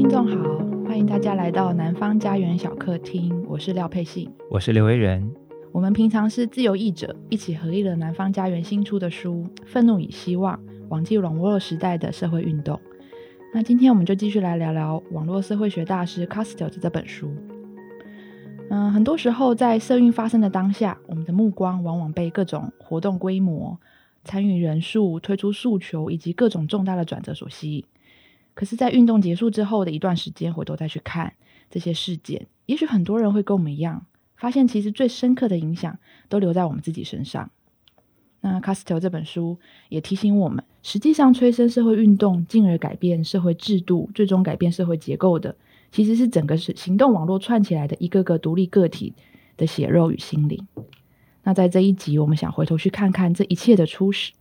听众好，欢迎大家来到南方家园小客厅，我是廖佩信，我是刘维仁。我们平常是自由译者，一起合译了南方家园新出的书《愤怒与希望：网际网络时代的社会运动》。那今天我们就继续来聊聊网络社会学大师 Castel 的这本书。嗯、呃，很多时候在社运发生的当下，我们的目光往往被各种活动规模、参与人数、推出诉求以及各种重大的转折所吸引。可是，在运动结束之后的一段时间，回头再去看这些事件，也许很多人会跟我们一样，发现其实最深刻的影响都留在我们自己身上。那 Castel 这本书也提醒我们，实际上催生社会运动，进而改变社会制度，最终改变社会结构的，其实是整个是行动网络串起来的一个个独立个体的血肉与心灵。那在这一集，我们想回头去看看这一切的初始。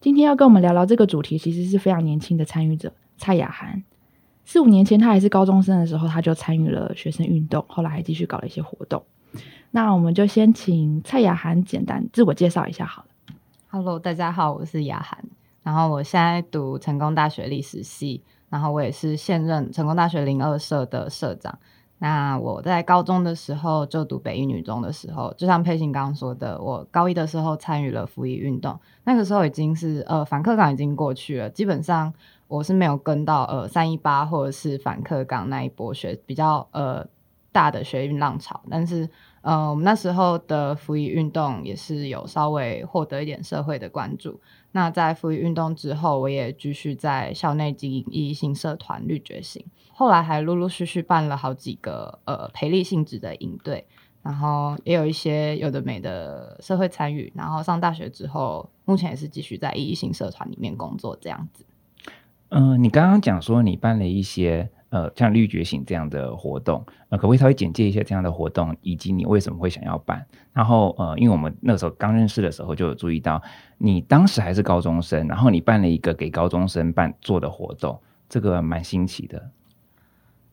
今天要跟我们聊聊这个主题，其实是非常年轻的参与者。蔡雅涵，四五年前他还是高中生的时候，他就参与了学生运动，后来还继续搞了一些活动。那我们就先请蔡雅涵简单自我介绍一下好了。Hello，大家好，我是雅涵，然后我现在读成功大学历史系，然后我也是现任成功大学零二社的社长。那我在高中的时候就读北一女中的时候，就像佩信刚刚说的，我高一的时候参与了服役运动，那个时候已经是呃反课港已经过去了，基本上。我是没有跟到呃三一八或者是反课港那一波学比较呃大的学运浪潮，但是呃我们那时候的服役运动也是有稍微获得一点社会的关注。那在服役运动之后，我也继续在校内经营意义性社团绿觉醒，后来还陆陆续续办了好几个呃培力性质的营队，然后也有一些有的没的社会参与。然后上大学之后，目前也是继续在意义性社团里面工作这样子。嗯、你刚刚讲说你办了一些呃像绿觉醒这样的活动，呃，可不可以稍微简介一下这样的活动，以及你为什么会想要办？然后呃，因为我们那个时候刚认识的时候就有注意到，你当时还是高中生，然后你办了一个给高中生办做的活动，这个蛮新奇的。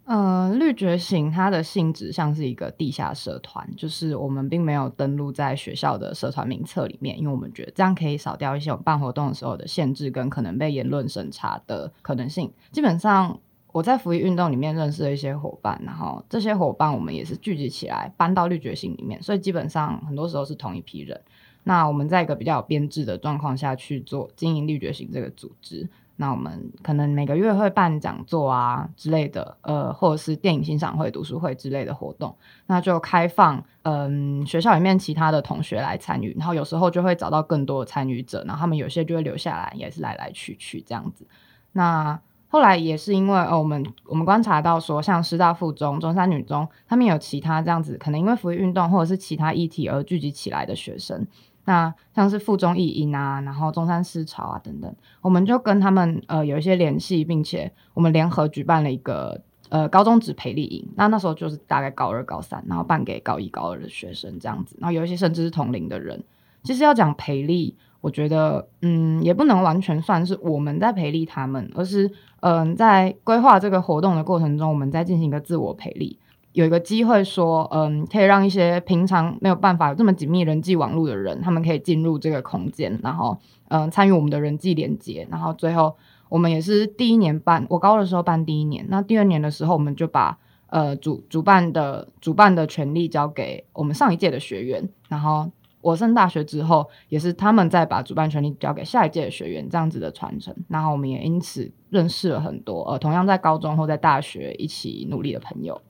呃，绿觉醒它的性质像是一个地下社团，就是我们并没有登录在学校的社团名册里面，因为我们觉得这样可以少掉一些我们办活动的时候的限制跟可能被言论审查的可能性。基本上我在服役运动里面认识了一些伙伴，然后这些伙伴我们也是聚集起来搬到绿觉醒里面，所以基本上很多时候是同一批人。那我们在一个比较有编制的状况下去做经营绿觉醒这个组织。那我们可能每个月会办讲座啊之类的，呃，或者是电影欣赏会、读书会之类的活动，那就开放，嗯、学校里面其他的同学来参与，然后有时候就会找到更多的参与者，然后他们有些就会留下来，也是来来去去这样子。那后来也是因为，哦，我们我们观察到说，像师大附中、中山女中，他们有其他这样子，可能因为服役运动或者是其他议题而聚集起来的学生。那像是附中艺英啊，然后中山思潮啊等等，我们就跟他们呃有一些联系，并且我们联合举办了一个呃高中职培力营。那那时候就是大概高二、高三，然后办给高一、高二的学生这样子。然后有一些甚至是同龄的人。其实要讲培力，我觉得嗯也不能完全算是我们在培力他们，而是嗯、在规划这个活动的过程中，我们在进行一个自我培力。有一个机会说，嗯，可以让一些平常没有办法有这么紧密人际网络的人，他们可以进入这个空间，然后，嗯，参与我们的人际连接。然后最后，我们也是第一年办，我高二的时候办第一年，那第二年的时候，我们就把呃主主办的主办的权利交给我们上一届的学员。然后我升大学之后，也是他们再把主办权利交给下一届的学员，这样子的传承。然后我们也因此认识了很多呃同样在高中或在大学一起努力的朋友。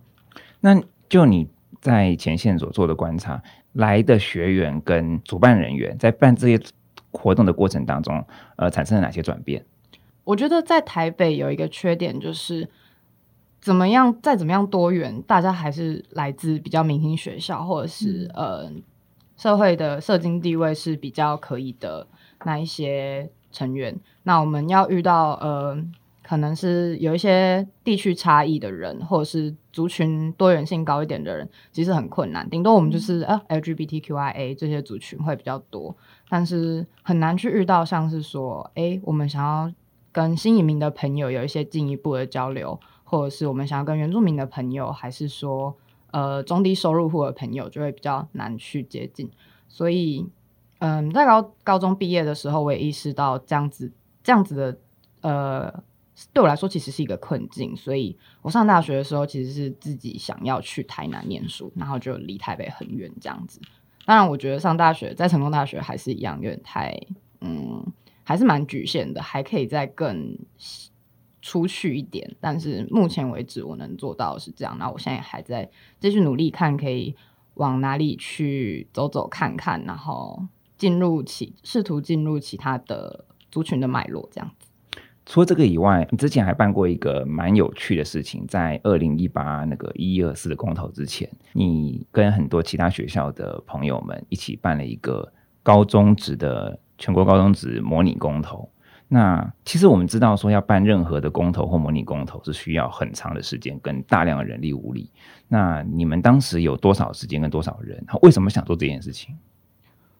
那就你在前线所做的观察，来的学员跟主办人员在办这些活动的过程当中，呃，产生了哪些转变？我觉得在台北有一个缺点，就是怎么样，再怎么样多元，大家还是来自比较明星学校，或者是、嗯、呃社会的社经地位是比较可以的那一些成员。那我们要遇到呃。可能是有一些地区差异的人，或者是族群多元性高一点的人，其实很困难。顶多我们就是呃，LGBTQIA 这些族群会比较多，但是很难去遇到像是说，哎，我们想要跟新移民的朋友有一些进一步的交流，或者是我们想要跟原住民的朋友，还是说呃中低收入户的朋友，就会比较难去接近。所以，嗯，在高高中毕业的时候，我也意识到这样子这样子的呃。对我来说其实是一个困境。所以我上大学的时候，其实是自己想要去台南念书，然后就离台北很远这样子。当然，我觉得上大学在成功大学还是一样，有点太嗯，还是蛮局限的，还可以再更出去一点。但是目前为止，我能做到是这样。那我现在还在继续努力，看可以往哪里去走走看看，然后进入其试图进入其他的族群的脉络，这样子。除了这个以外，你之前还办过一个蛮有趣的事情，在二零一八那个一一二四的公投之前，你跟很多其他学校的朋友们一起办了一个高中职的全国高中职模拟公投。那其实我们知道，说要办任何的公投或模拟公投是需要很长的时间跟大量的人力物力。那你们当时有多少时间跟多少人？为什么想做这件事情？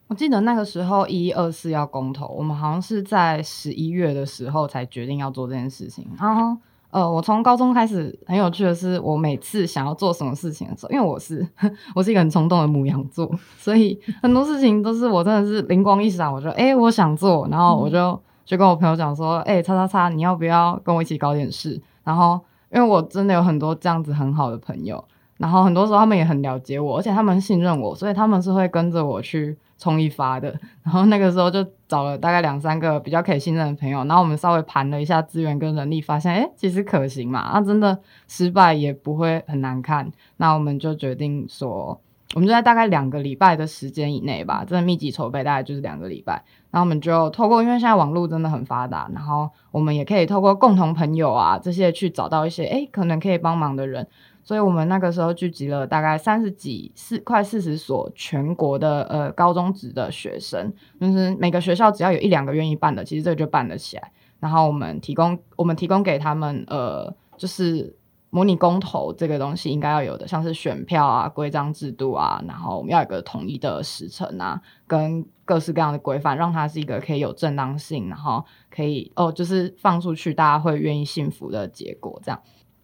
我记得那个时候一一二四要公投，我们好像是在十一月的时候才决定要做这件事情。然后，呃，我从高中开始很有趣的是，我每次想要做什么事情的时候，因为我是 我是一个很冲动的母羊座，所以很多事情都是我真的是灵光一闪，我就哎、欸、我想做，然后我就就跟我朋友讲说，哎、欸，叉叉叉，你要不要跟我一起搞点事？然后，因为我真的有很多这样子很好的朋友，然后很多时候他们也很了解我，而且他们信任我，所以他们是会跟着我去。冲一发的，然后那个时候就找了大概两三个比较可以信任的朋友，然后我们稍微盘了一下资源跟人力，发现哎，其实可行嘛，那、真的失败也不会很难看。那我们就决定说，我们就在大概两个礼拜的时间以内吧，真的密集筹备，大概就是两个礼拜。然后我们就透过，因为现在网络真的很发达，然后我们也可以透过共同朋友啊这些去找到一些哎可能可以帮忙的人。所以我们那个时候聚集了大概三十几四快四十所全国的呃高中职的学生，就是每个学校只要有一两个愿意办的，其实这个就办得起来。然后我们提供我们提供给他们呃，就是模拟公投这个东西应该要有的，像是选票啊、规章制度啊，然后我们要有个统一的时程啊，跟各式各样的规范，让它是一个可以有正当性，然后可以哦，就是放出去大家会愿意信服的结果这样。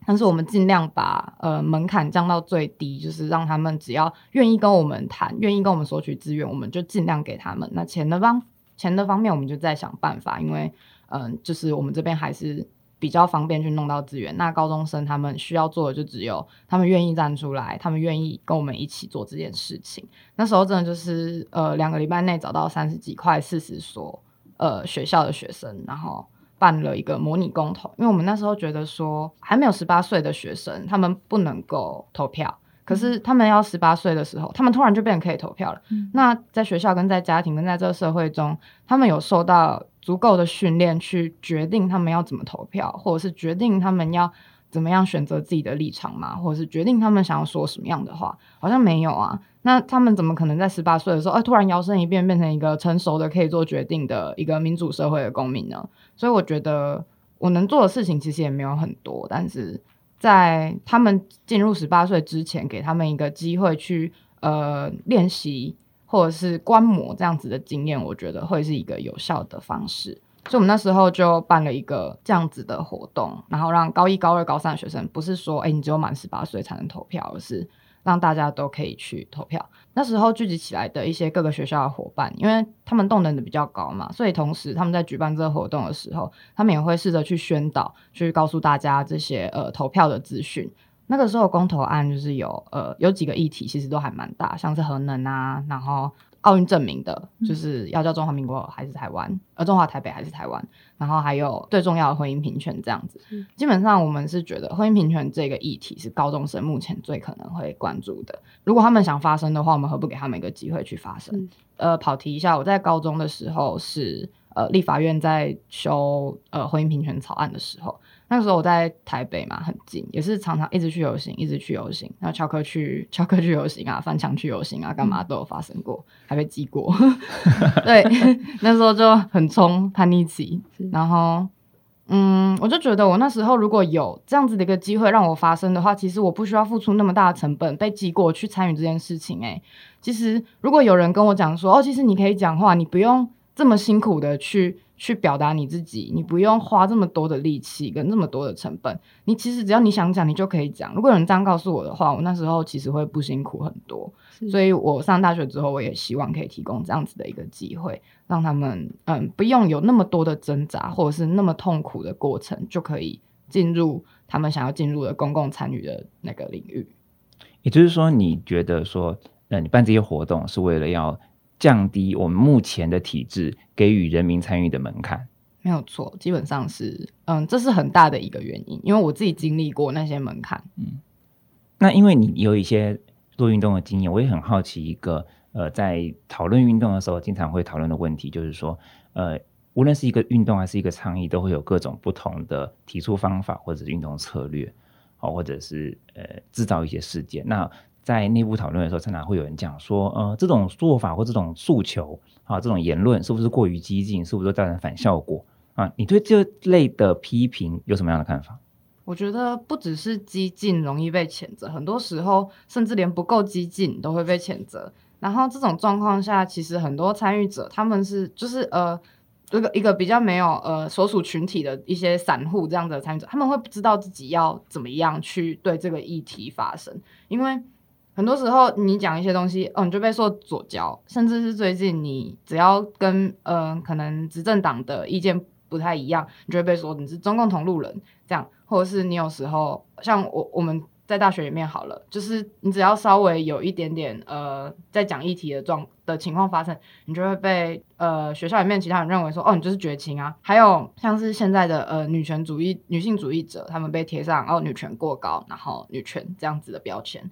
但是我们尽量把呃门槛降到最低，就是让他们只要愿意跟我们谈，愿意跟我们索取资源，我们就尽量给他们。那钱的方钱的方面，我们就再想办法，因为嗯、就是我们这边还是比较方便去弄到资源。那高中生他们需要做的就只有他们愿意站出来，他们愿意跟我们一起做这件事情。那时候真的就是呃两个礼拜内找到三十几块四十所呃学校的学生，然后。办了一个模拟公投，因为我们那时候觉得说还没有十八岁的学生，他们不能够投票，可是他们要十八岁的时候，他们突然就变成可以投票了。嗯。那在学校跟在家庭跟在这个社会中，他们有受到足够的训练去决定他们要怎么投票，或者是决定他们要。怎么样选择自己的立场嘛，或者是决定他们想要说什么样的话，好像没有啊。那他们怎么可能在十八岁的时候，哎，突然摇身一变变成一个成熟的、可以做决定的一个民主社会的公民呢？所以我觉得我能做的事情其实也没有很多，但是在他们进入十八岁之前，给他们一个机会去呃练习或者是观摩这样子的经验，我觉得会是一个有效的方式。所以，我们那时候就办了一个这样子的活动，然后让高一、高二、高三的学生，不是说，哎，你只有满十八岁才能投票，而是让大家都可以去投票。那时候聚集起来的一些各个学校的伙伴，因为他们动能的比较高嘛，所以同时他们在举办这个活动的时候，他们也会试着去宣导，去告诉大家这些呃投票的资讯。那个时候公投案就是有呃有几个议题，其实都还蛮大，像是核能啊，然后。奥运证明的，就是要叫中华民国还是台湾，呃，中华台北还是台湾，然后还有最重要的婚姻平权这样子。基本上我们是觉得婚姻平权这个议题是高中生目前最可能会关注的。如果他们想发声的话，我们何不给他们一个机会去发声？呃，跑题一下，我在高中的时候是呃立法院在修呃婚姻平权草案的时候。那个时候我在台北嘛，很近，也是常常一直去游行，一直去游行，然后翘课去 翘课去游行啊，翻墙去游行啊，干嘛都有发生过，还被记过。对，那时候就很冲，叛逆期。然后，嗯，我就觉得我那时候如果有这样子的一个机会让我发生的话，其实我不需要付出那么大的成本被记过去参与这件事情。诶，其实如果有人跟我讲说，哦，其实你可以讲话，你不用。这么辛苦的去去表达你自己，你不用花这么多的力气跟这么多的成本，你其实只要你想讲，你就可以讲。如果有人这样告诉我的话，我那时候其实会不辛苦很多。所以我上大学之后，我也希望可以提供这样子的一个机会，让他们嗯不用有那么多的挣扎，或者是那么痛苦的过程，就可以进入他们想要进入的公共参与的那个领域。也就是说，你觉得说，呃，你办这些活动是为了要降低我们目前的体制给予人民参与的门槛？没有错，基本上是，嗯，这是很大的一个原因，因为我自己经历过那些门槛。嗯，那因为你有一些做运动的经验，我也很好奇一个，呃，在讨论运动的时候，经常会讨论的问题，就是说，呃，无论是一个运动还是一个倡议，都会有各种不同的提出方法或者是运动策略。或者是呃制造一些事件。那在内部讨论的时候，常常会有人讲说，呃，这种做法或这种诉求啊，这种言论是不是过于激进？是不是造成反效果啊？你对这类的批评有什么样的看法？我觉得不只是激进容易被谴责，很多时候甚至连不够激进都会被谴责。然后这种状况下，其实很多参与者他们是就是呃。一个一个比较没有呃所属群体的一些散户这样的参与者，他们会不知道自己要怎么样去对这个议题发声，因为很多时候你讲一些东西，哦，你就被说左胶，甚至是最近你只要跟嗯、呃、可能执政党的意见不太一样，你就会被说你是中共同路人这样，或者是你有时候像我我们。在大学里面好了，就是你只要稍微有一点点呃，在讲议题的状的情况发生，你就会被呃学校里面其他人认为说，哦，你就是绝情啊。还有像是现在的呃女权主义、女性主义者，他们被贴上哦女权过高，然后女权这样子的标签。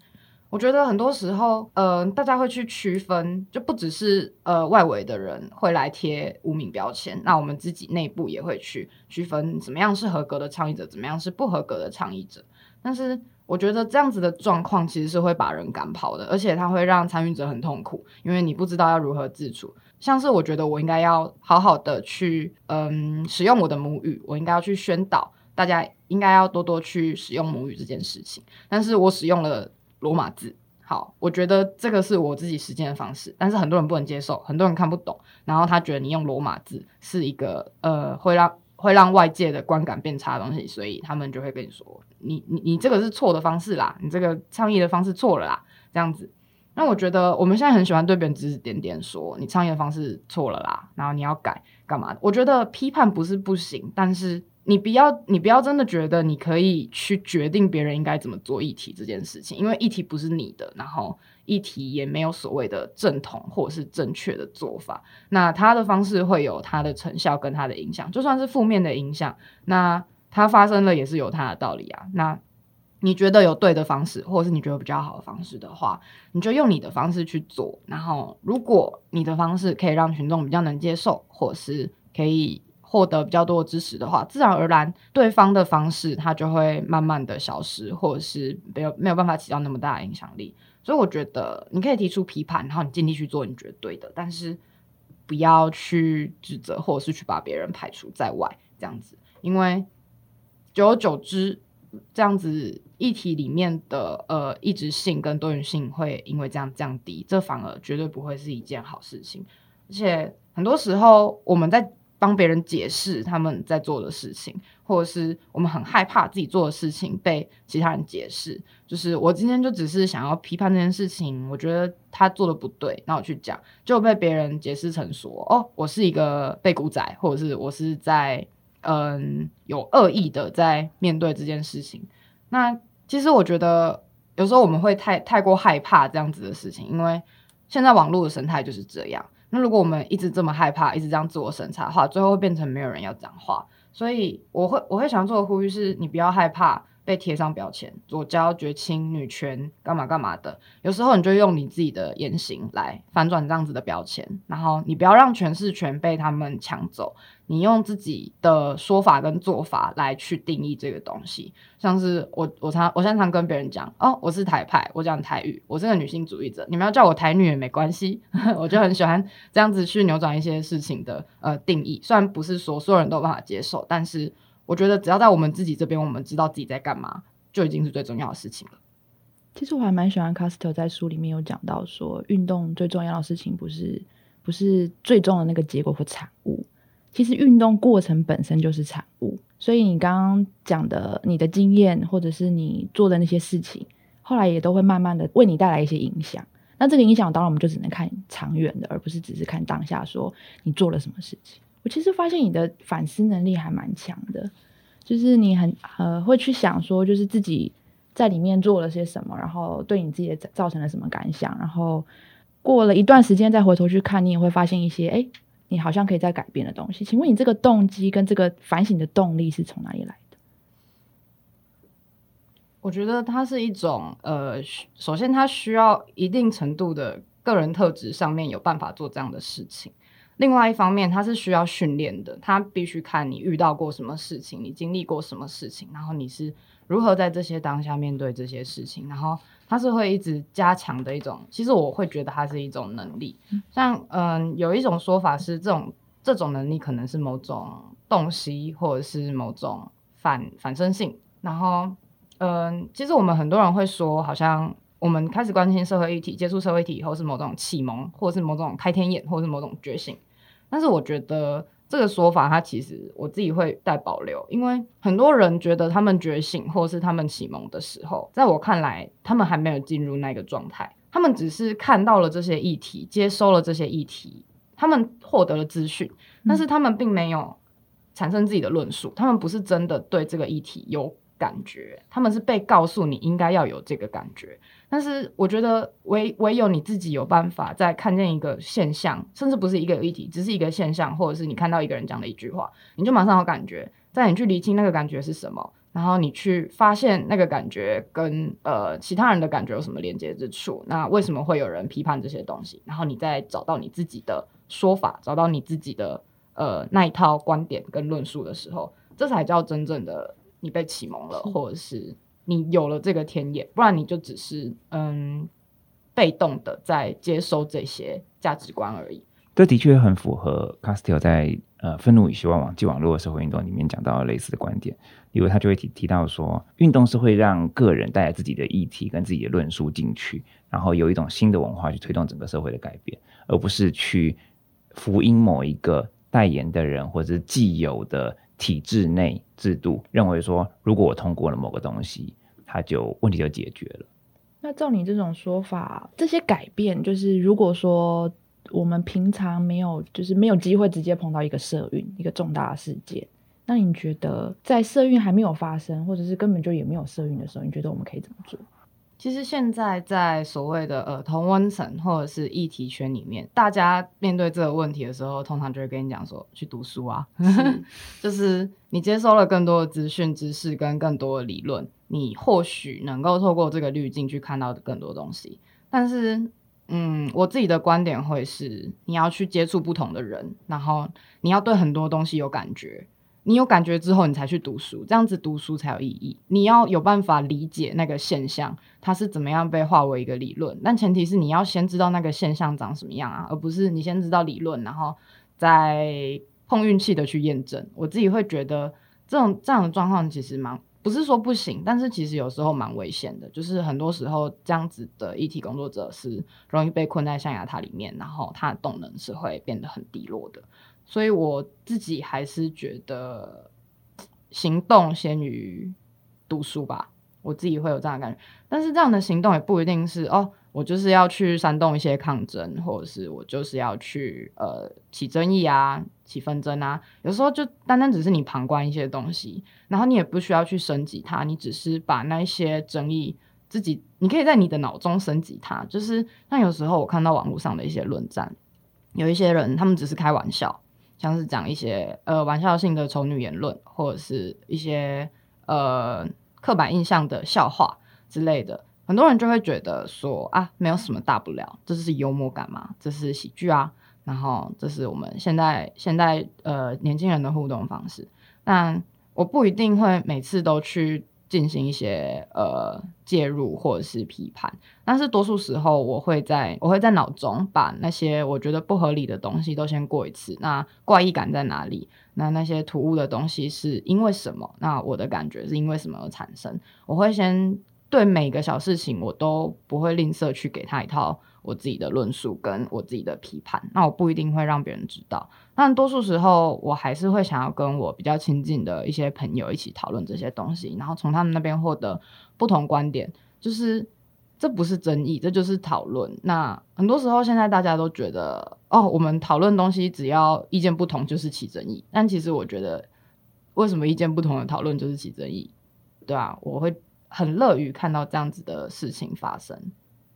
我觉得很多时候，呃，大家会去区分，就不只是呃外围的人会来贴污名标签，那我们自己内部也会去区分，怎么样是合格的倡议者，怎么样是不合格的倡议者。但是我觉得这样子的状况其实是会把人赶跑的，而且它会让参与者很痛苦，因为你不知道要如何自处。像是我觉得我应该要好好的去，嗯，使用我的母语，我应该要去宣导大家应该要多多去使用母语这件事情，但是我使用了。罗马字，好，我觉得这个是我自己实践的方式，但是很多人不能接受，很多人看不懂，然后他觉得你用罗马字是一个呃会让会让外界的观感变差的东西，所以他们就会跟你说，你你你这个是错的方式啦，你这个倡议的方式错了啦，这样子。那我觉得我们现在很喜欢对别人指指点点，说你倡议的方式错了啦，然后你要改干嘛？我觉得批判不是不行，但是。你不要，你不要真的觉得你可以去决定别人应该怎么做议题这件事情，因为议题不是你的，然后议题也没有所谓的正统或者是正确的做法。那他的方式会有他的成效跟他的影响，就算是负面的影响，那他发生了也是有他的道理啊。那你觉得有对的方式，或者是你觉得比较好的方式的话，你就用你的方式去做。然后，如果你的方式可以让群众比较能接受，或是可以。获得比较多的支持的话，自然而然对方的方式它就会慢慢的消失，或者是没有没有办法起到那么大的影响力。所以我觉得你可以提出批判，然后你尽力去做你觉得对的，但是不要去指责或者是去把别人排除在外这样子，因为久而久之，这样子议题里面的呃异质性跟多元性会因为这样降低，这反而绝对不会是一件好事情。而且很多时候我们在帮别人解释他们在做的事情，或者是我们很害怕自己做的事情被其他人解释。就是我今天就只是想要批判这件事情，我觉得他做的不对，那我去讲，就被别人解释成说：“哦，我是一个被骨仔，或者是我是在嗯有恶意的在面对这件事情。”那其实我觉得有时候我们会太太过害怕这样子的事情，因为现在网络的生态就是这样。那如果我们一直这么害怕，一直这样自我审查的话，最后会变成没有人要讲话。所以我会我会想做的呼吁是，你不要害怕被贴上标签，左交、绝亲、女权，干嘛干嘛的。有时候你就用你自己的言行来反转这样子的标签，然后你不要让诠释权被他们抢走。你用自己的说法跟做法来去定义这个东西，像是我我常我现在常跟别人讲哦，我是台派，我讲台语，我是个女性主义者，你们要叫我台女也没关系，我就很喜欢这样子去扭转一些事情的呃定义，虽然不是说所有人都有办法接受，但是我觉得只要在我们自己这边，我们知道自己在干嘛，就已经是最重要的事情了。其实我还蛮喜欢 Castor 在书里面有讲到说，运动最重要的事情不是不是最终的那个结果或产物。其实运动过程本身就是产物，所以你刚刚讲的你的经验，或者是你做的那些事情，后来也都会慢慢的为你带来一些影响。那这个影响，当然我们就只能看长远的，而不是只是看当下说你做了什么事情。我其实发现你的反思能力还蛮强的，就是你很呃会去想说，就是自己在里面做了些什么，然后对你自己造成了什么感想，然后过了一段时间再回头去看，你也会发现一些哎。诶你好像可以再改变的东西，请问你这个动机跟这个反省的动力是从哪里来的？我觉得它是一种呃，首先它需要一定程度的个人特质上面有办法做这样的事情，另外一方面它是需要训练的，它必须看你遇到过什么事情，你经历过什么事情，然后你是如何在这些当下面对这些事情，然后。它是会一直加强的一种，其实我会觉得它是一种能力。像嗯、呃，有一种说法是，这种这种能力可能是某种洞悉，或者是某种反反身性。然后嗯、呃，其实我们很多人会说，好像我们开始关心社会议题、接触社会议题以后，是某种启蒙，或者是某种开天眼，或者是某种觉醒。但是我觉得。这个说法，它其实我自己会带保留，因为很多人觉得他们觉醒或是他们启蒙的时候，在我看来，他们还没有进入那个状态，他们只是看到了这些议题，接收了这些议题，他们获得了资讯，但是他们并没有产生自己的论述，他们不是真的对这个议题有感觉，他们是被告诉你应该要有这个感觉。但是我觉得唯唯有你自己有办法，在看见一个现象，甚至不是一个议题，只是一个现象，或者是你看到一个人讲的一句话，你就马上有感觉，在你去厘清那个感觉是什么，然后你去发现那个感觉跟呃其他人的感觉有什么连接之处，那为什么会有人批判这些东西？然后你再找到你自己的说法，找到你自己的呃那一套观点跟论述的时候，这才叫真正的你被启蒙了，或者是。你有了这个天眼，不然你就只是嗯被动的在接收这些价值观而已。这的确很符合 Castile 在呃愤怒与希望网际网络的社会运动里面讲到类似的观点。例如他就会提提到说，运动是会让个人带来自己的议题跟自己的论述进去，然后有一种新的文化去推动整个社会的改变，而不是去福音某一个代言的人或者是既有的。体制内制度认为说，如果我通过了某个东西，它就问题就解决了。那照你这种说法，这些改变就是，如果说我们平常没有，就是没有机会直接碰到一个社运一个重大事件，那你觉得在社运还没有发生，或者是根本就也没有社运的时候，你觉得我们可以怎么做？其实现在在所谓的呃同温层或者是议题圈里面，大家面对这个问题的时候，通常就会跟你讲说去读书啊，是 就是你接收了更多的资讯、知识跟更多的理论，你或许能够透过这个滤镜去看到更多东西。但是，嗯，我自己的观点会是，你要去接触不同的人，然后你要对很多东西有感觉。你有感觉之后，你才去读书，这样子读书才有意义。你要有办法理解那个现象，它是怎么样被化为一个理论。但前提是你要先知道那个现象长什么样啊，而不是你先知道理论，然后再碰运气的去验证。我自己会觉得这种这样的状况其实蛮不是说不行，但是其实有时候蛮危险的。就是很多时候这样子的议题工作者是容易被困在象牙塔里面，然后他的动能是会变得很低落的。所以我自己还是觉得行动先于读书吧，我自己会有这样的感觉。但是这样的行动也不一定是哦，我就是要去煽动一些抗争，或者是我就是要去呃起争议啊、起纷争啊。有时候就单单只是你旁观一些东西，然后你也不需要去升级它，你只是把那些争议自己，你可以在你的脑中升级它。就是像有时候我看到网络上的一些论战，有一些人他们只是开玩笑。像是讲一些呃玩笑性的丑女言论，或者是一些呃刻板印象的笑话之类的，很多人就会觉得说啊，没有什么大不了，这是幽默感嘛，这是喜剧啊，然后这是我们现在现在呃年轻人的互动方式。但我不一定会每次都去。进行一些呃介入或者是批判，但是多数时候我会在我会在脑中把那些我觉得不合理的东西都先过一次。那怪异感在哪里？那那些突兀的东西是因为什么？那我的感觉是因为什么而产生？我会先对每个小事情我都不会吝啬去给他一套我自己的论述跟我自己的批判，那我不一定会让别人知道。但多数时候，我还是会想要跟我比较亲近的一些朋友一起讨论这些东西，然后从他们那边获得不同观点。就是这不是争议，这就是讨论。那很多时候，现在大家都觉得，哦，我们讨论东西只要意见不同就是起争议。但其实我觉得，为什么意见不同的讨论就是起争议？对啊，我会很乐于看到这样子的事情发生。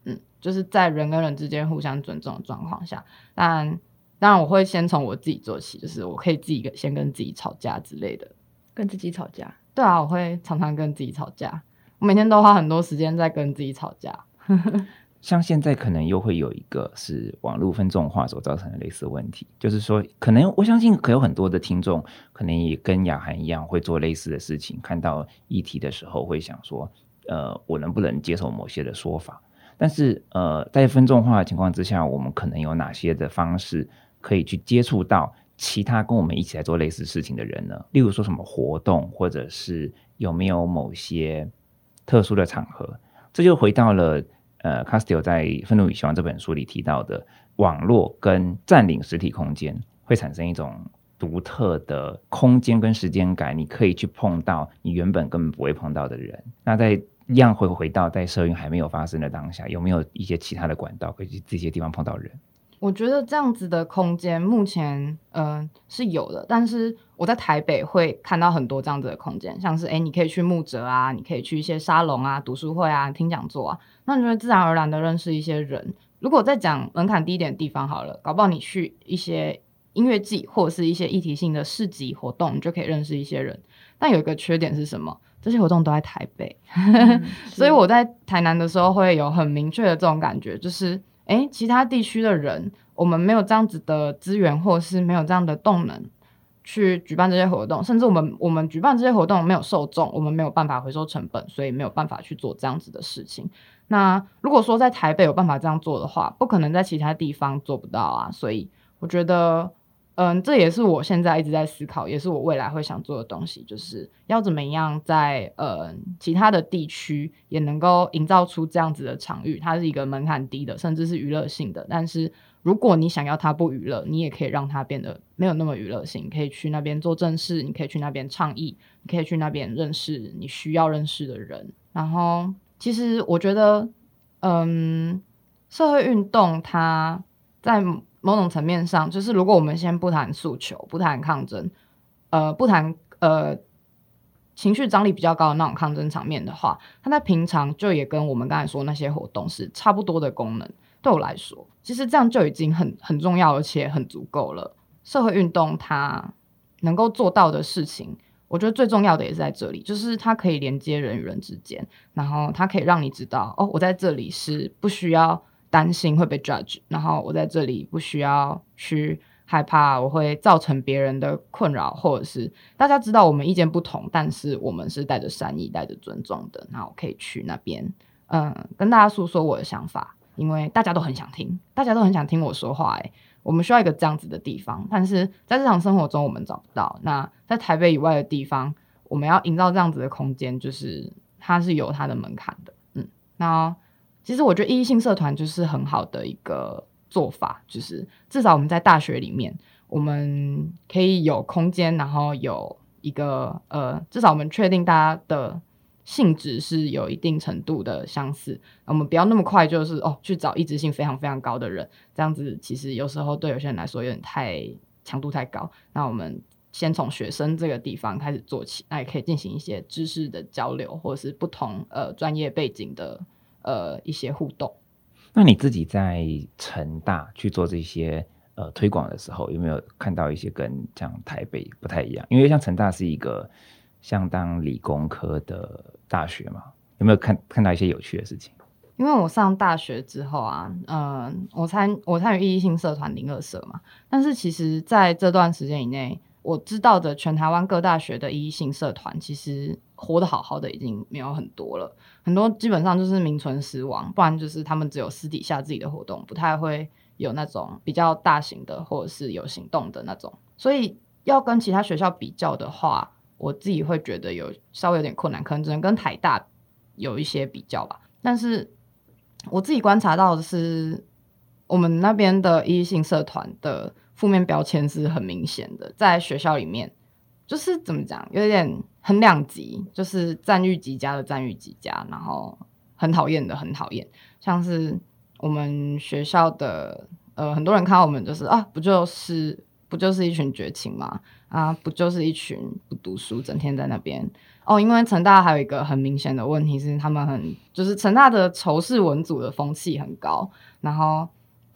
嗯，就是在人跟人之间互相尊重的状况下，但当然我会先从我自己做起，就是我可以自己先跟自己吵架之类的，跟自己吵架。对啊，我会常常跟自己吵架，我每天都花很多时间在跟自己吵架。像现在可能又会有一个是网络分众化所造成的类似问题，就是说，可能我相信可有很多的听众可能也跟雅涵一样会做类似的事情，看到议题的时候会想说，呃，我能不能接受某些的说法？但是，呃，在分众化的情况之下，我们可能有哪些的方式可以去接触到其他跟我们一起来做类似事情的人呢？例如说什么活动，或者是有没有某些特殊的场合？这就回到了呃，Castile 在《愤怒与希望》这本书里提到的，网络跟占领实体空间会产生一种独特的空间跟时间感，你可以去碰到你原本根本不会碰到的人。那在一样会回到在社运还没有发生的当下，有没有一些其他的管道可以去这些地方碰到人？我觉得这样子的空间目前嗯、呃、是有的，但是我在台北会看到很多这样子的空间，像是诶你可以去木折啊，你可以去一些沙龙啊、读书会啊、听讲座啊，那你就会自然而然的认识一些人。如果再讲门槛低一点的地方好了，搞不好你去一些音乐季或者是一些议题性的市集活动，你就可以认识一些人。但有一个缺点是什么？这些活动都在台北，嗯、所以我在台南的时候会有很明确的这种感觉，就是诶，其他地区的人，我们没有这样子的资源，或是没有这样的动能去举办这些活动，甚至我们我们举办这些活动没有受众，我们没有办法回收成本，所以没有办法去做这样子的事情。那如果说在台北有办法这样做的话，不可能在其他地方做不到啊。所以我觉得。嗯，这也是我现在一直在思考，也是我未来会想做的东西，就是要怎么样在呃其他的地区也能够营造出这样子的场域，它是一个门槛低的，甚至是娱乐性的。但是如果你想要它不娱乐，你也可以让它变得没有那么娱乐性。你可以去那边做正事，你可以去那边倡议，你可以去那边认识你需要认识的人。然后，其实我觉得，嗯，社会运动它在。某种层面上，就是如果我们先不谈诉求，不谈抗争，呃，不谈呃情绪张力比较高的那种抗争场面的话，它在平常就也跟我们刚才说那些活动是差不多的功能。对我来说，其实这样就已经很 很重要，而且很足够了。社会运动它能够做到的事情，我觉得最重要的也是在这里，就是它可以连接人与人之间，然后它可以让你知道，哦，我在这里是不需要。担心会被 judge，然后我在这里不需要去害怕我会造成别人的困扰，或者是大家知道我们意见不同，但是我们是带着善意、带着尊重的，那我可以去那边，嗯，跟大家诉说我的想法，因为大家都很想听，大家都很想听我说话，诶，我们需要一个这样子的地方，但是在日常生活中我们找不到。那在台北以外的地方，我们要营造这样子的空间，就是它是有它的门槛的，嗯，那。其实我觉得异性社团就是很好的一个做法，就是至少我们在大学里面，我们可以有空间，然后有一个呃，至少我们确定大家的性质是有一定程度的相似，我们不要那么快就是哦去找异质性非常非常高的人，这样子其实有时候对有些人来说有点太强度太高。那我们先从学生这个地方开始做起，那也可以进行一些知识的交流，或者是不同呃专业背景的。呃，一些互动。那你自己在成大去做这些呃推广的时候，有没有看到一些跟像台北不太一样？因为像成大是一个相当理工科的大学嘛，有没有看看到一些有趣的事情？因为我上大学之后啊，嗯、呃，我参我参与意义性社团零二社嘛，但是其实在这段时间以内，我知道的全台湾各大学的意义性社团，其实活得好好的已经没有很多了，很多基本上就是名存实亡，不然就是他们只有私底下自己的活动，不太会有那种比较大型的或者是有行动的那种。所以要跟其他学校比较的话，我自己会觉得有稍微有点困难，可能只能跟台大有一些比较吧。但是我自己观察到的是，我们那边的异性社团的负面标签是很明显的，在学校里面就是怎么讲，有点很两极，就是赞誉极佳的赞誉极佳，然后很讨厌的很讨厌，像是我们学校的呃很多人看到我们就是啊，不就是不就是一群绝情吗？啊，不就是一群不读书，整天在那边哦。因为成大还有一个很明显的问题是，他们很就是成大的仇视文组的风气很高，然后。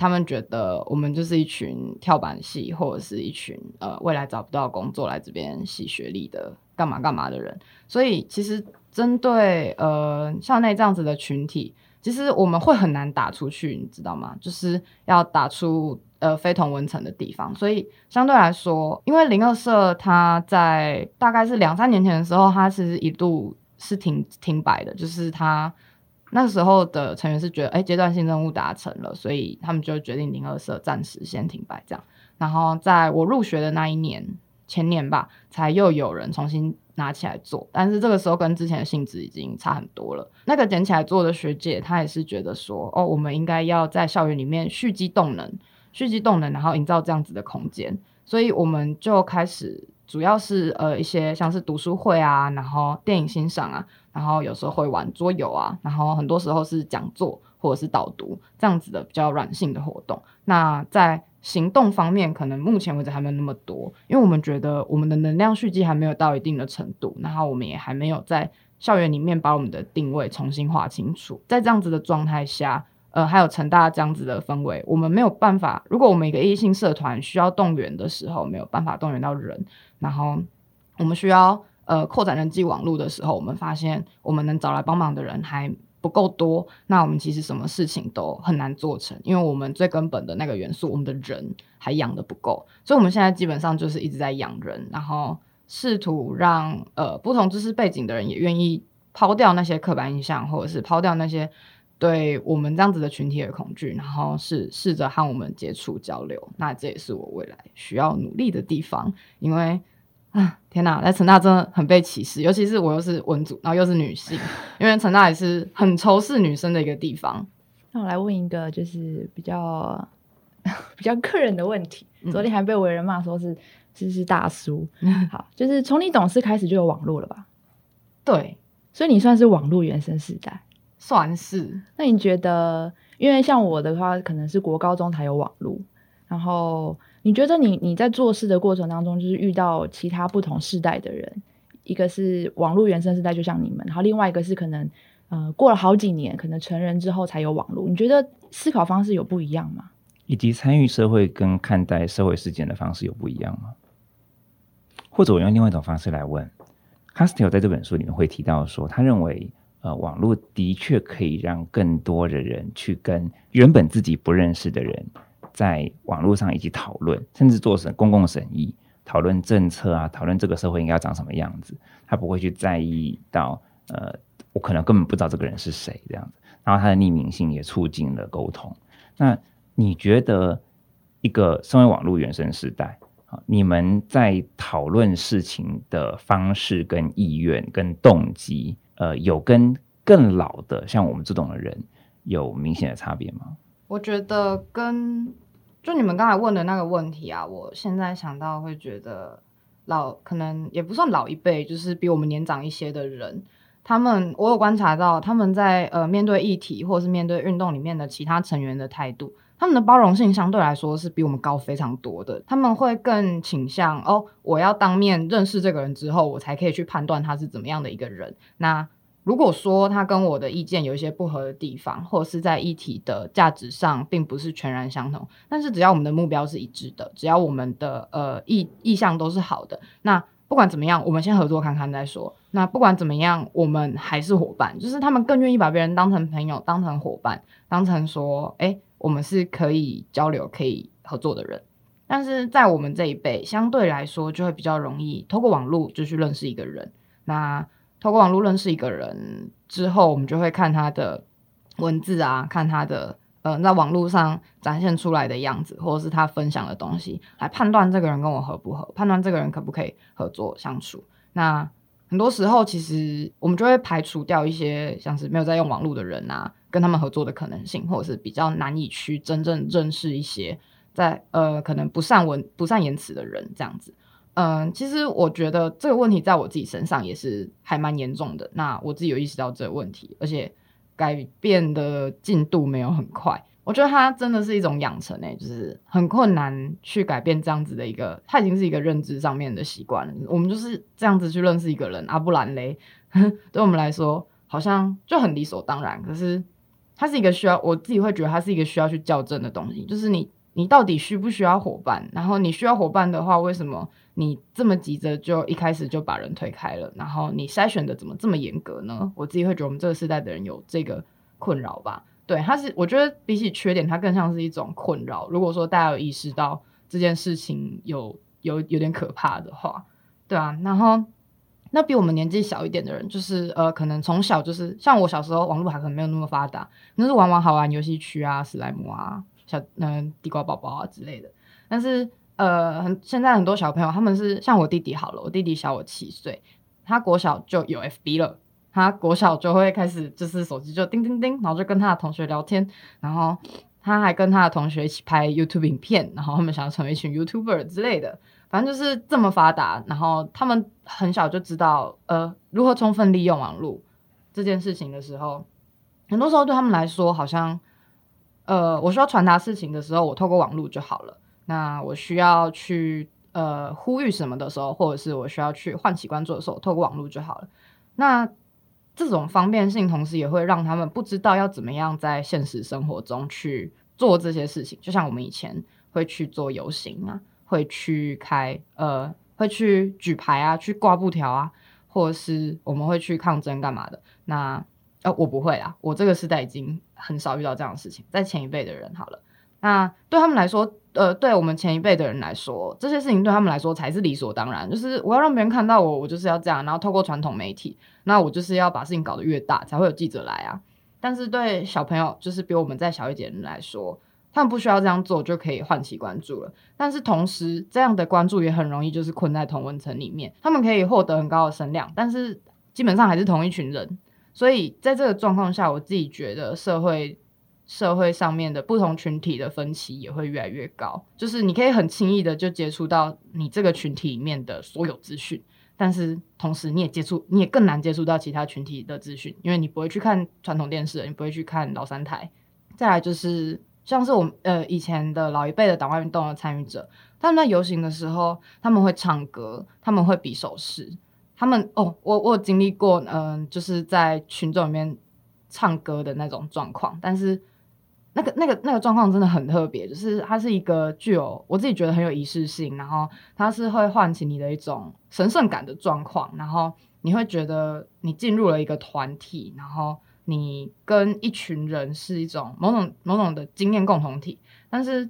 他们觉得我们就是一群跳板系，或者是一群呃未来找不到工作来这边洗学历的干嘛干嘛的人。所以其实针对呃校内这样子的群体，其实我们会很难打出去，你知道吗？就是要打出呃非同文层的地方。所以相对来说，因为零二社它在大概是两三年前的时候，它其实一度是停停摆的，就是它。那时候的成员是觉得，哎，阶段性任务达成了，所以他们就决定零二社暂时先停摆这样。然后在我入学的那一年，前年吧，才又有人重新拿起来做。但是这个时候跟之前的性质已经差很多了。那个捡起来做的学姐，她也是觉得说，哦，我们应该要在校园里面蓄积动能，蓄积动能，然后营造这样子的空间。所以我们就开始，主要是呃一些像是读书会啊，然后电影欣赏啊。然后有时候会玩桌游啊，然后很多时候是讲座或者是导读这样子的比较软性的活动。那在行动方面，可能目前为止还没有那么多，因为我们觉得我们的能量蓄积还没有到一定的程度，然后我们也还没有在校园里面把我们的定位重新划清楚。在这样子的状态下，呃，还有成大这样子的氛围，我们没有办法。如果我们一个异性社团需要动员的时候，没有办法动员到人，然后我们需要。呃，扩展人际网络的时候，我们发现我们能找来帮忙的人还不够多，那我们其实什么事情都很难做成，因为我们最根本的那个元素，我们的人还养得不够，所以我们现在基本上就是一直在养人，然后试图让呃不同知识背景的人也愿意抛掉那些刻板印象，或者是抛掉那些对我们这样子的群体的恐惧，然后是试着和我们接触交流。那这也是我未来需要努力的地方，因为。啊天哪，在成大真的很被歧视，尤其是我又是文组，然后又是女性，因为成大也是很仇视女生的一个地方。那我来问一个，就是比较 比较个人的问题。昨天还被为人骂说是是是大叔。好，就是从你懂事开始就有网络了吧？对，所以你算是网络原生世代，算是。那你觉得，因为像我的话，可能是国高中才有网络，然后。你觉得你你在做事的过程当中，就是遇到其他不同世代的人，一个是网络原生世代，就像你们，然后另外一个是可能呃过了好几年，可能成人之后才有网络。你觉得思考方式有不一样吗？以及参与社会跟看待社会事件的方式有不一样吗？或者我用另外一种方式来问，Castiel 在这本书里面会提到说，他认为呃网络的确可以让更多的人去跟原本自己不认识的人。在网络上一起讨论，甚至做成公共审议，讨论政策啊，讨论这个社会应该要长什么样子。他不会去在意到，呃，我可能根本不知道这个人是谁这样子。然后他的匿名性也促进了沟通。那你觉得，一个身为网络原生时代，你们在讨论事情的方式、跟意愿、跟动机，呃，有跟更老的像我们这种的人有明显的差别吗？我觉得跟就你们刚才问的那个问题啊，我现在想到会觉得老可能也不算老一辈，就是比我们年长一些的人，他们我有观察到他们在呃面对议题或者是面对运动里面的其他成员的态度，他们的包容性相对来说是比我们高非常多的，他们会更倾向哦，我要当面认识这个人之后，我才可以去判断他是怎么样的一个人，那。如果说他跟我的意见有一些不合的地方，或者是在议题的价值上并不是全然相同，但是只要我们的目标是一致的，只要我们的呃意意向都是好的，那不管怎么样，我们先合作看看再说。那不管怎么样，我们还是伙伴，就是他们更愿意把别人当成朋友，当成伙伴，当成说，诶，我们是可以交流、可以合作的人。但是在我们这一辈，相对来说就会比较容易透过网络就去认识一个人。那透过网络认识一个人之后，我们就会看他的文字啊，看他的呃在网络上展现出来的样子，或者是他分享的东西，来判断这个人跟我合不合，判断这个人可不可以合作相处。那很多时候，其实我们就会排除掉一些像是没有在用网络的人啊，跟他们合作的可能性，或者是比较难以去真正认识一些在呃可能不善文不善言辞的人这样子。嗯、其实我觉得这个问题在我自己身上也是还蛮严重的。那我自己有意识到这个问题，而且改变的进度没有很快。我觉得它真的是一种养成诶、就是很困难去改变这样子的一个，它已经是一个认知上面的习惯了。我们就是这样子去认识一个人，阿、布兰雷，对我们来说好像就很理所当然。可是它是一个需要，我自己会觉得它是一个需要去校正的东西。就是你，你到底需不需要伙伴？然后你需要伙伴的话，为什么你这么急着就一开始就把人推开了？然后你筛选的怎么这么严格呢？我自己会觉得我们这个世代的人有这个困扰吧。对，它是我觉得比起缺点，它更像是一种困扰。如果说大家有意识到这件事情有有有点可怕的话，对啊。然后那比我们年纪小一点的人，就是呃，可能从小就是像我小时候，网络还可能没有那么发达，那是玩玩好玩游戏区啊、史莱姆啊、小嗯、地瓜宝宝啊之类的。但是呃，很现在很多小朋友他们是像我弟弟好了，我弟弟小我七岁，他国小就有 FB 了。他国小就会开始，就是手机就叮叮叮，然后就跟他的同学聊天，然后他还跟他的同学一起拍 YouTube 影片，然后他们想要成为一群 YouTuber 之类的，反正就是这么发达。然后他们很小就知道，呃，如何充分利用网络这件事情的时候，很多时候对他们来说，好像，呃，我需要传达事情的时候，我透过网络就好了。那我需要去呃呼吁什么的时候，或者是我需要去唤起关注的时候，透过网络就好了。那这种方便性，同时也会让他们不知道要怎么样在现实生活中去做这些事情。就像我们以前会去做游行啊，会去开呃，会去举牌啊，去挂布条啊，或者是我们会去抗争干嘛的。那呃，我不会啊，我这个时代已经很少遇到这样的事情。在前一辈的人好了，那对他们来说。呃，对我们前一辈的人来说，这些事情对他们来说才是理所当然。就是我要让别人看到我，我就是要这样，然后透过传统媒体，那我就是要把事情搞得越大，才会有记者来啊。但是对小朋友，就是比我们再小一点的人来说，他们不需要这样做就可以唤起关注了。但是同时，这样的关注也很容易就是困在同温层里面，他们可以获得很高的声量，但是基本上还是同一群人。所以在这个状况下，我自己觉得社会。社会上面的不同群体的分歧也会越来越高，就是你可以很轻易的就接触到你这个群体里面的所有资讯，但是同时你也接触，你也更难接触到其他群体的资讯，因为你不会去看传统电视，你不会去看老三台。再来就是像是我们呃以前的老一辈的党外运动的参与者，他们在游行的时候，他们会唱歌，他们会比手势，他们哦，我我有经历过，嗯、就是在群众里面唱歌的那种状况，但是。那个、那个、那个状况真的很特别，就是它是一个具有我自己觉得很有仪式性，然后它是会唤起你的一种神圣感的状况，然后你会觉得你进入了一个团体，然后你跟一群人是一种某种某种的经验共同体，但是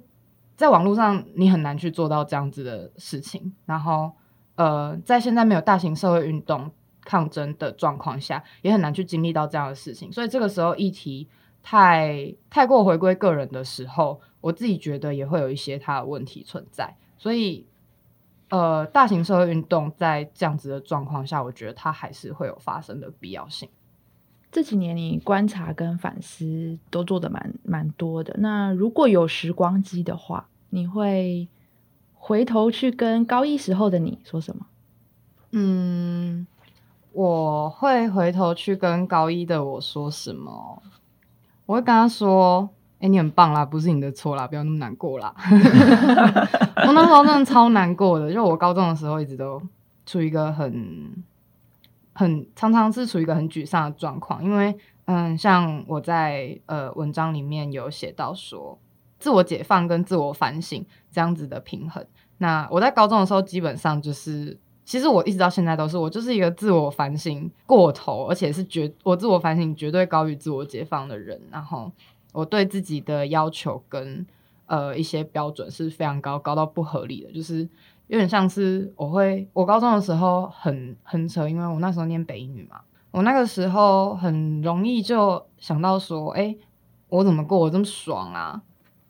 在网络上你很难去做到这样子的事情，然后呃，在现在没有大型社会运动抗争的状况下，也很难去经历到这样的事情，所以这个时候议题。太太过回归个人的时候，我自己觉得也会有一些它的问题存在。所以，呃，大型社会运动在这样子的状况下，我觉得它还是会有发生的必要性。这几年你观察跟反思都做得蛮蛮多的。那如果有时光机的话，你会回头去跟高一时候的你说什么？嗯，我会回头去跟高一的我说什么？我会跟他说：“哎、欸，你很棒啦，不是你的错啦，不要那么难过啦。”我那时候真的超难过的，就我高中的时候一直都处于一个很、很常常是处于一个很沮丧的状况，因为嗯，像我在呃文章里面有写到说，自我解放跟自我反省这样子的平衡。那我在高中的时候基本上就是。其实我一直到现在都是，我就是一个自我反省过头，而且是绝我自我反省绝对高于自我解放的人。然后我对自己的要求跟呃一些标准是非常高，高到不合理的，就是有点像是我会我高中的时候很很扯，因为我那时候念北女嘛，我那个时候很容易就想到说，哎，我怎么过我这么爽啊？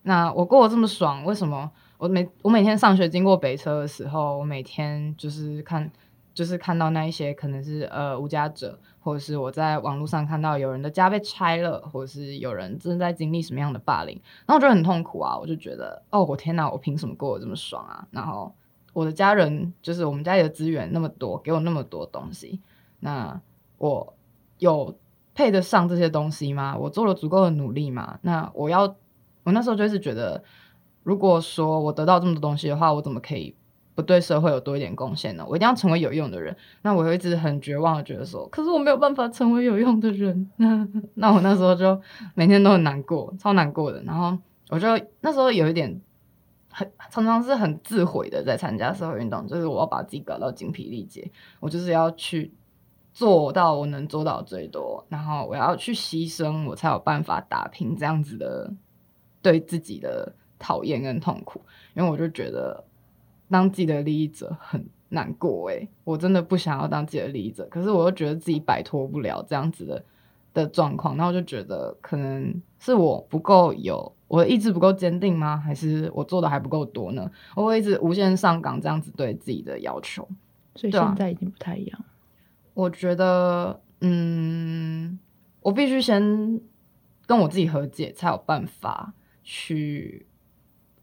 那我过得这么爽，为什么？我每我每天上学经过北车的时候，我每天就是看就是看到那一些可能是呃无家者，或者是我在网络上看到有人的家被拆了，或者是有人正在经历什么样的霸凌，然后我觉得很痛苦啊，我就觉得哦，我天哪，我凭什么过得这么爽啊？然后我的家人就是我们家里的资源那么多，给我那么多东西，那我有配得上这些东西吗？我做了足够的努力吗？那我要，我那时候就是觉得，如果说我得到这么多东西的话，我怎么可以？不对社会有多一点贡献呢？我一定要成为有用的人。那我一直很绝望的觉得说，可是我没有办法成为有用的人。那我那时候就每天都很难过，超难过的。然后我就那时候有一点很常常是很自毁的，在参加社会运动，就是我要把自己搞到精疲力竭，我就是要去做到我能做到最多，然后我要去牺牲，我才有办法打拼这样子的对自己的讨厌跟痛苦。因为我就觉得。当自己的利益者很难过诶，我真的不想要当自己的利益者，可是我又觉得自己摆脱不了这样子的的状况，那我就觉得可能是我不够有，我的意志不够坚定吗？还是我做的还不够多呢？我会一直无限上岗这样子对自己的要求，所以现在已经不太一样。我觉得，嗯，我必须先跟我自己和解，才有办法去。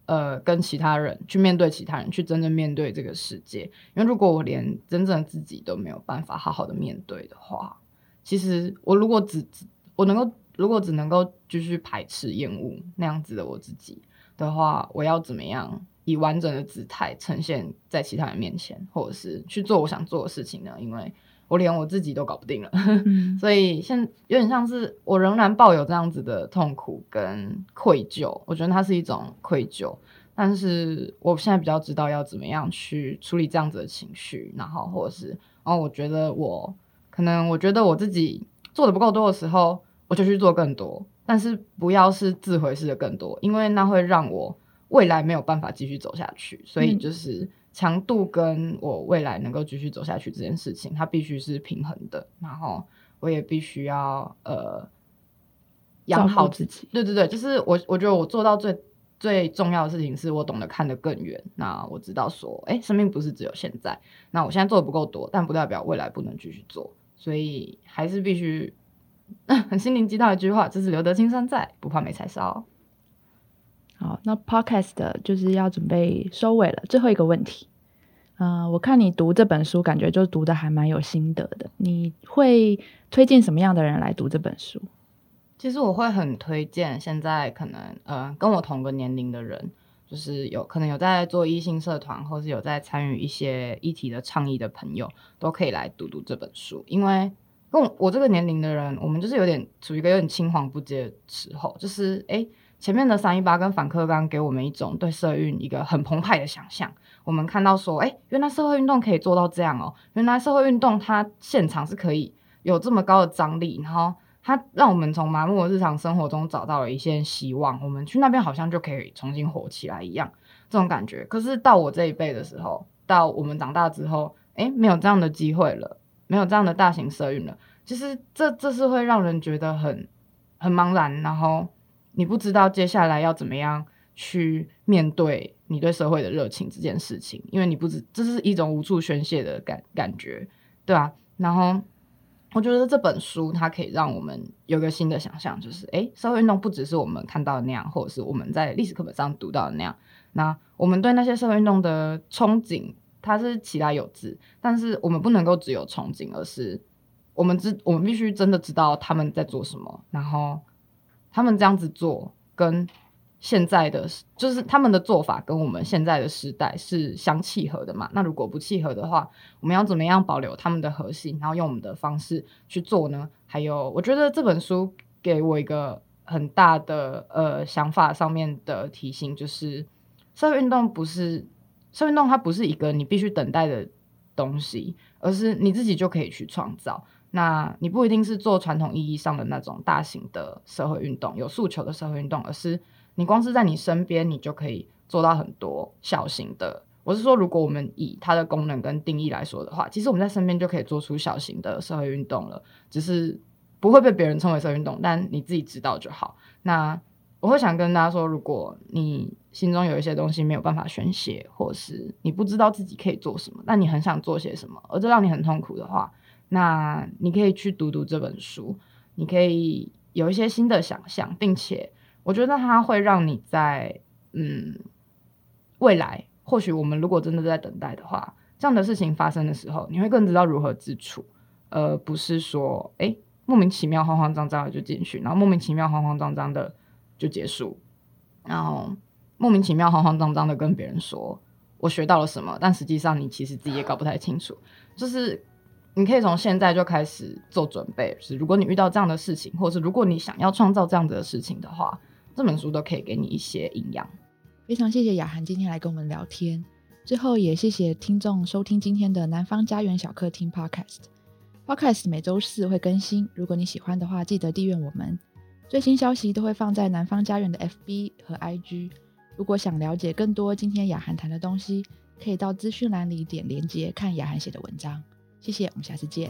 呃，跟其他人去面对其他人，去真正面对这个世界。因为如果我连真正自己都没有办法好好的面对的话，其实我如果只只我能够，如果只能够继续排斥、厌恶那样子的我自己的话，我要怎么样以完整的姿态呈现在其他人面前，或者是去做我想做的事情呢？因为我连我自己都搞不定了，嗯、所以现有点像是我仍然抱有这样子的痛苦跟愧疚。我觉得它是一种愧疚，但是我现在比较知道要怎么样去处理这样子的情绪，然后或者是哦，我觉得我可能我觉得我自己做的不够多的时候，我就去做更多，但是不要是自毁式的更多，因为那会让我未来没有办法继续走下去。所以就是。嗯强度跟我未来能够继续走下去这件事情，它必须是平衡的。然后我也必须要呃养好自己。对对对，就是我我觉得我做到最最重要的事情，是我懂得看得更远。那我知道说，哎，生命不是只有现在。那我现在做的不够多，但不代表未来不能继续做。所以还是必须 很心灵鸡汤一句话，就是留得青山在，不怕没柴烧。好，那 Podcast 就是要准备收尾了。最后一个问题，嗯、我看你读这本书，感觉就读得还蛮有心得的。你会推荐什么样的人来读这本书？其实我会很推荐现在可能呃跟我同个年龄的人，就是有可能有在做异性社团，或是有在参与一些议题的倡议的朋友，都可以来读读这本书。因为跟我我这个年龄的人，我们就是有点处于一个有点青黄不接的时候，就是哎。诶前面的三一八跟反课纲给我们一种对社运一个很澎湃的想象。我们看到说，哎，原来社会运动可以做到这样哦！原来社会运动它现场是可以有这么高的张力，然后它让我们从麻木的日常生活中找到了一线希望。我们去那边好像就可以重新活起来一样，这种感觉。可是到我这一辈的时候，到我们长大之后，哎，没有这样的机会了，没有这样的大型社运了。其实这这是会让人觉得很很茫然，然后。你不知道接下来要怎么样去面对你对社会的热情这件事情，因为你不知这是一种无处宣泄的感感觉，对啊。然后我觉得这本书它可以让我们有个新的想象，就是诶，社会运动不只是我们看到的那样，或者是我们在历史课本上读到的那样。那我们对那些社会运动的憧憬，它是其来有自，但是我们不能够只有憧憬，而是我们知我们必须真的知道他们在做什么，然后。他们这样子做，跟现在的就是他们的做法，跟我们现在的时代是相契合的嘛？那如果不契合的话，我们要怎么样保留他们的核心，然后用我们的方式去做呢？还有，我觉得这本书给我一个很大的呃想法上面的提醒，就是社会运动不是社会运动，它不是一个你必须等待的东西，而是你自己就可以去创造。那你不一定是做传统意义上的那种大型的社会运动，有诉求的社会运动，而是你光是在你身边，你就可以做到很多小型的。我是说，如果我们以它的功能跟定义来说的话，其实我们在身边就可以做出小型的社会运动了，只是不会被别人称为社会运动，但你自己知道就好。那我会想跟大家说，如果你心中有一些东西没有办法宣泄，或是你不知道自己可以做什么，但你很想做些什么，而这让你很痛苦的话，那你可以去读读这本书，你可以有一些新的想象，并且我觉得它会让你在嗯未来，或许我们如果真的在等待的话，这样的事情发生的时候，你会更知道如何自处，而不是说哎莫名其妙慌慌张张的就进去，然后莫名其妙慌慌张张的就结束，然后。莫名其妙、慌慌张张的跟别人说我学到了什么，但实际上你其实自己也搞不太清楚。就是你可以从现在就开始做准备，是如果你遇到这样的事情，或者是如果你想要创造这样子的事情的话，这本书都可以给你一些营养。非常谢谢雅涵今天来跟我们聊天，最后也谢谢听众收听今天的南方家园小客厅 Podcast。Podcast 每周四会更新，如果你喜欢的话，记得订阅我们。最新消息都会放在南方家园的 FB 和 IG。如果想了解更多今天雅涵谈的东西，可以到资讯栏里点连接看雅涵写的文章。谢谢，我们下次见。